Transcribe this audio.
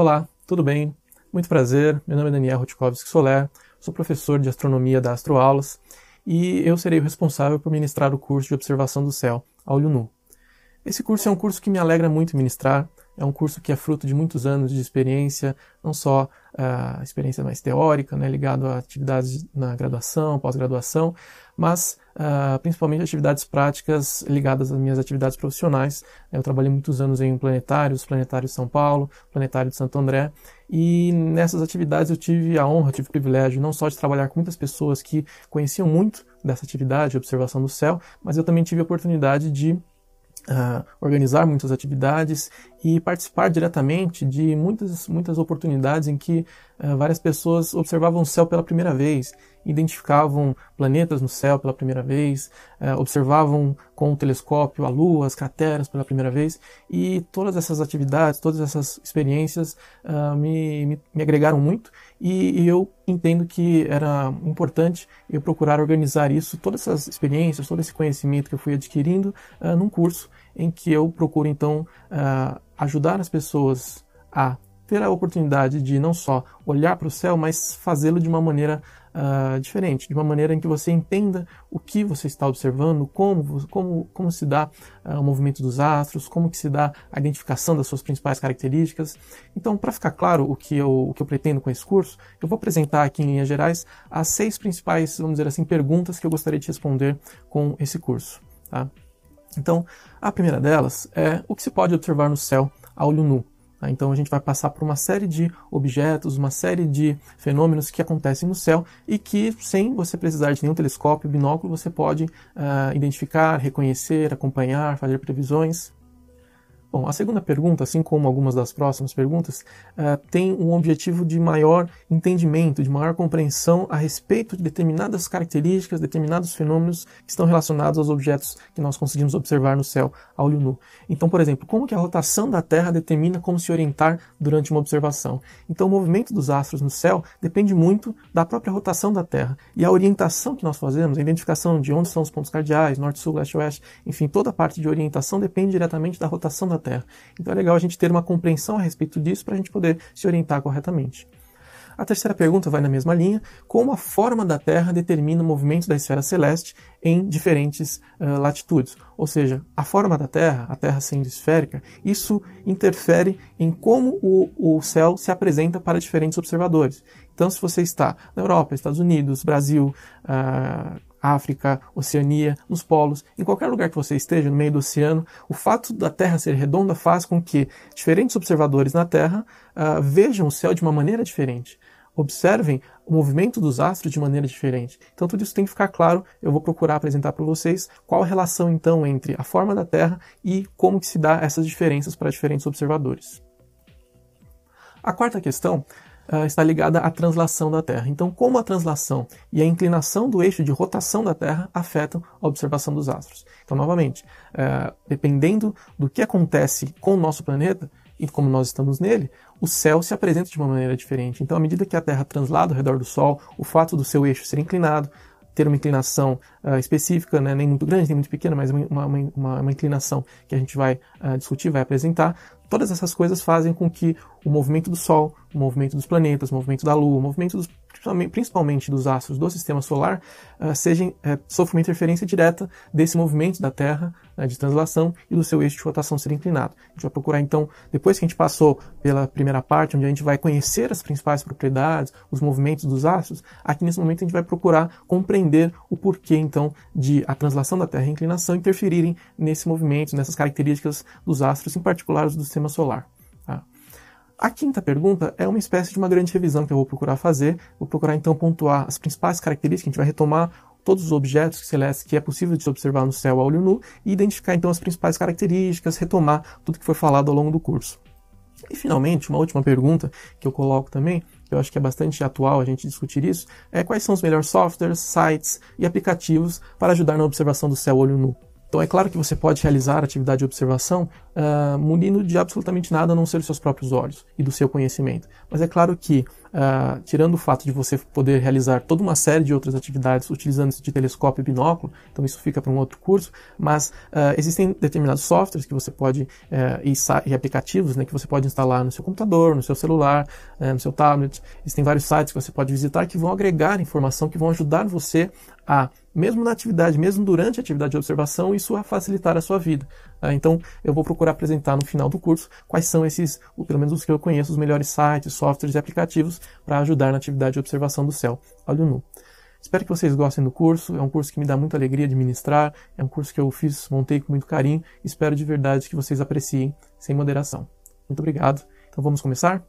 Olá, tudo bem? Muito prazer, meu nome é Daniel Rutkovski Soler, sou professor de astronomia da Astroaulas e eu serei o responsável por ministrar o curso de observação do céu a olho nu. Esse curso é um curso que me alegra muito ministrar, é um curso que é fruto de muitos anos de experiência, não só a uh, experiência mais teórica, né, ligado a atividades na graduação, pós-graduação, mas uh, principalmente atividades práticas ligadas às minhas atividades profissionais. Eu trabalhei muitos anos em planetários, planetário de São Paulo, planetário de Santo André, e nessas atividades eu tive a honra, tive o privilégio não só de trabalhar com muitas pessoas que conheciam muito dessa atividade, observação do céu, mas eu também tive a oportunidade de uh, organizar muitas atividades e participar diretamente de muitas, muitas oportunidades em que uh, várias pessoas observavam o céu pela primeira vez, identificavam planetas no céu pela primeira vez, uh, observavam com o telescópio a Lua, as crateras pela primeira vez, e todas essas atividades, todas essas experiências uh, me, me, me, agregaram muito e, e, eu entendo que era importante eu procurar organizar isso, todas essas experiências, todo esse conhecimento que eu fui adquirindo num curso em que eu procuro então ajudar as pessoas a ter a oportunidade de não só olhar para o céu, mas fazê-lo de uma maneira uh, diferente, de uma maneira em que você entenda o que você está observando, como, como, como se dá uh, o movimento dos astros, como que se dá a identificação das suas principais características. Então, para ficar claro o que, eu, o que eu pretendo com esse curso, eu vou apresentar aqui em linhas gerais as seis principais, vamos dizer assim, perguntas que eu gostaria de responder com esse curso. Tá? Então, a primeira delas é o que se pode observar no céu a olho nu. Tá? Então a gente vai passar por uma série de objetos, uma série de fenômenos que acontecem no céu e que, sem você precisar de nenhum telescópio, binóculo, você pode uh, identificar, reconhecer, acompanhar, fazer previsões. Bom, a segunda pergunta, assim como algumas das próximas perguntas, uh, tem um objetivo de maior entendimento, de maior compreensão a respeito de determinadas características, determinados fenômenos que estão relacionados aos objetos que nós conseguimos observar no céu a olho nu. Então, por exemplo, como que a rotação da Terra determina como se orientar durante uma observação? Então, o movimento dos astros no céu depende muito da própria rotação da Terra. E a orientação que nós fazemos, a identificação de onde são os pontos cardeais, norte, sul, leste, oeste, enfim, toda a parte de orientação depende diretamente da rotação da Terra. Então é legal a gente ter uma compreensão a respeito disso para a gente poder se orientar corretamente. A terceira pergunta vai na mesma linha: como a forma da Terra determina o movimento da esfera celeste em diferentes uh, latitudes? Ou seja, a forma da Terra, a Terra sendo esférica, isso interfere em como o, o céu se apresenta para diferentes observadores. Então, se você está na Europa, Estados Unidos, Brasil, uh, África, Oceania, nos polos, em qualquer lugar que você esteja no meio do oceano, o fato da Terra ser redonda faz com que diferentes observadores na Terra uh, vejam o céu de uma maneira diferente, observem o movimento dos astros de maneira diferente. Então tudo isso tem que ficar claro. Eu vou procurar apresentar para vocês qual a relação então entre a forma da Terra e como que se dá essas diferenças para diferentes observadores. A quarta questão uh, está ligada à translação da Terra. Então, como a translação e a inclinação do eixo de rotação da Terra afetam a observação dos astros. Então, novamente, uh, dependendo do que acontece com o nosso planeta e como nós estamos nele, o céu se apresenta de uma maneira diferente. Então, à medida que a Terra translada ao redor do Sol, o fato do seu eixo ser inclinado, ter uma inclinação uh, específica, né, nem muito grande, nem muito pequena, mas uma, uma, uma, inclinação que a gente vai uh, discutir, vai apresentar, Todas essas coisas fazem com que o movimento do Sol, o movimento dos planetas, o movimento da Lua, o movimento dos, principalmente dos astros do sistema solar, uh, sejam, uh, uma interferência direta desse movimento da Terra uh, de translação e do seu eixo de rotação ser inclinado. A gente vai procurar então, depois que a gente passou pela primeira parte, onde a gente vai conhecer as principais propriedades, os movimentos dos astros, aqui nesse momento a gente vai procurar compreender o porquê então de a translação da Terra e a inclinação interferirem nesse movimento, nessas características dos astros, em particular os do sistema solar. A quinta pergunta é uma espécie de uma grande revisão que eu vou procurar fazer. Vou procurar então pontuar as principais características, a gente vai retomar todos os objetos celestes que é possível de se observar no céu a olho nu e identificar então as principais características, retomar tudo que foi falado ao longo do curso. E finalmente, uma última pergunta que eu coloco também, que eu acho que é bastante atual a gente discutir isso, é quais são os melhores softwares, sites e aplicativos para ajudar na observação do céu a olho nu. Então é claro que você pode realizar atividade de observação uh, munindo de absolutamente nada a não ser os seus próprios olhos e do seu conhecimento. Mas é claro que, uh, tirando o fato de você poder realizar toda uma série de outras atividades utilizando-se de telescópio e binóculo, então isso fica para um outro curso, mas uh, existem determinados softwares que você pode, e, e, aplicativos né, que você pode instalar no seu computador, no seu celular, no seu tablet. Existem vários sites que você pode visitar que vão agregar informação, que vão ajudar você a mesmo na atividade, mesmo durante a atividade de observação, isso vai facilitar a sua vida. Ah, então, eu vou procurar apresentar no final do curso quais são esses, pelo menos os que eu conheço, os melhores sites, softwares e aplicativos para ajudar na atividade de observação do céu, olho nu. Espero que vocês gostem do curso, é um curso que me dá muita alegria de ministrar, é um curso que eu fiz, montei com muito carinho, espero de verdade que vocês apreciem sem moderação. Muito obrigado. Então vamos começar?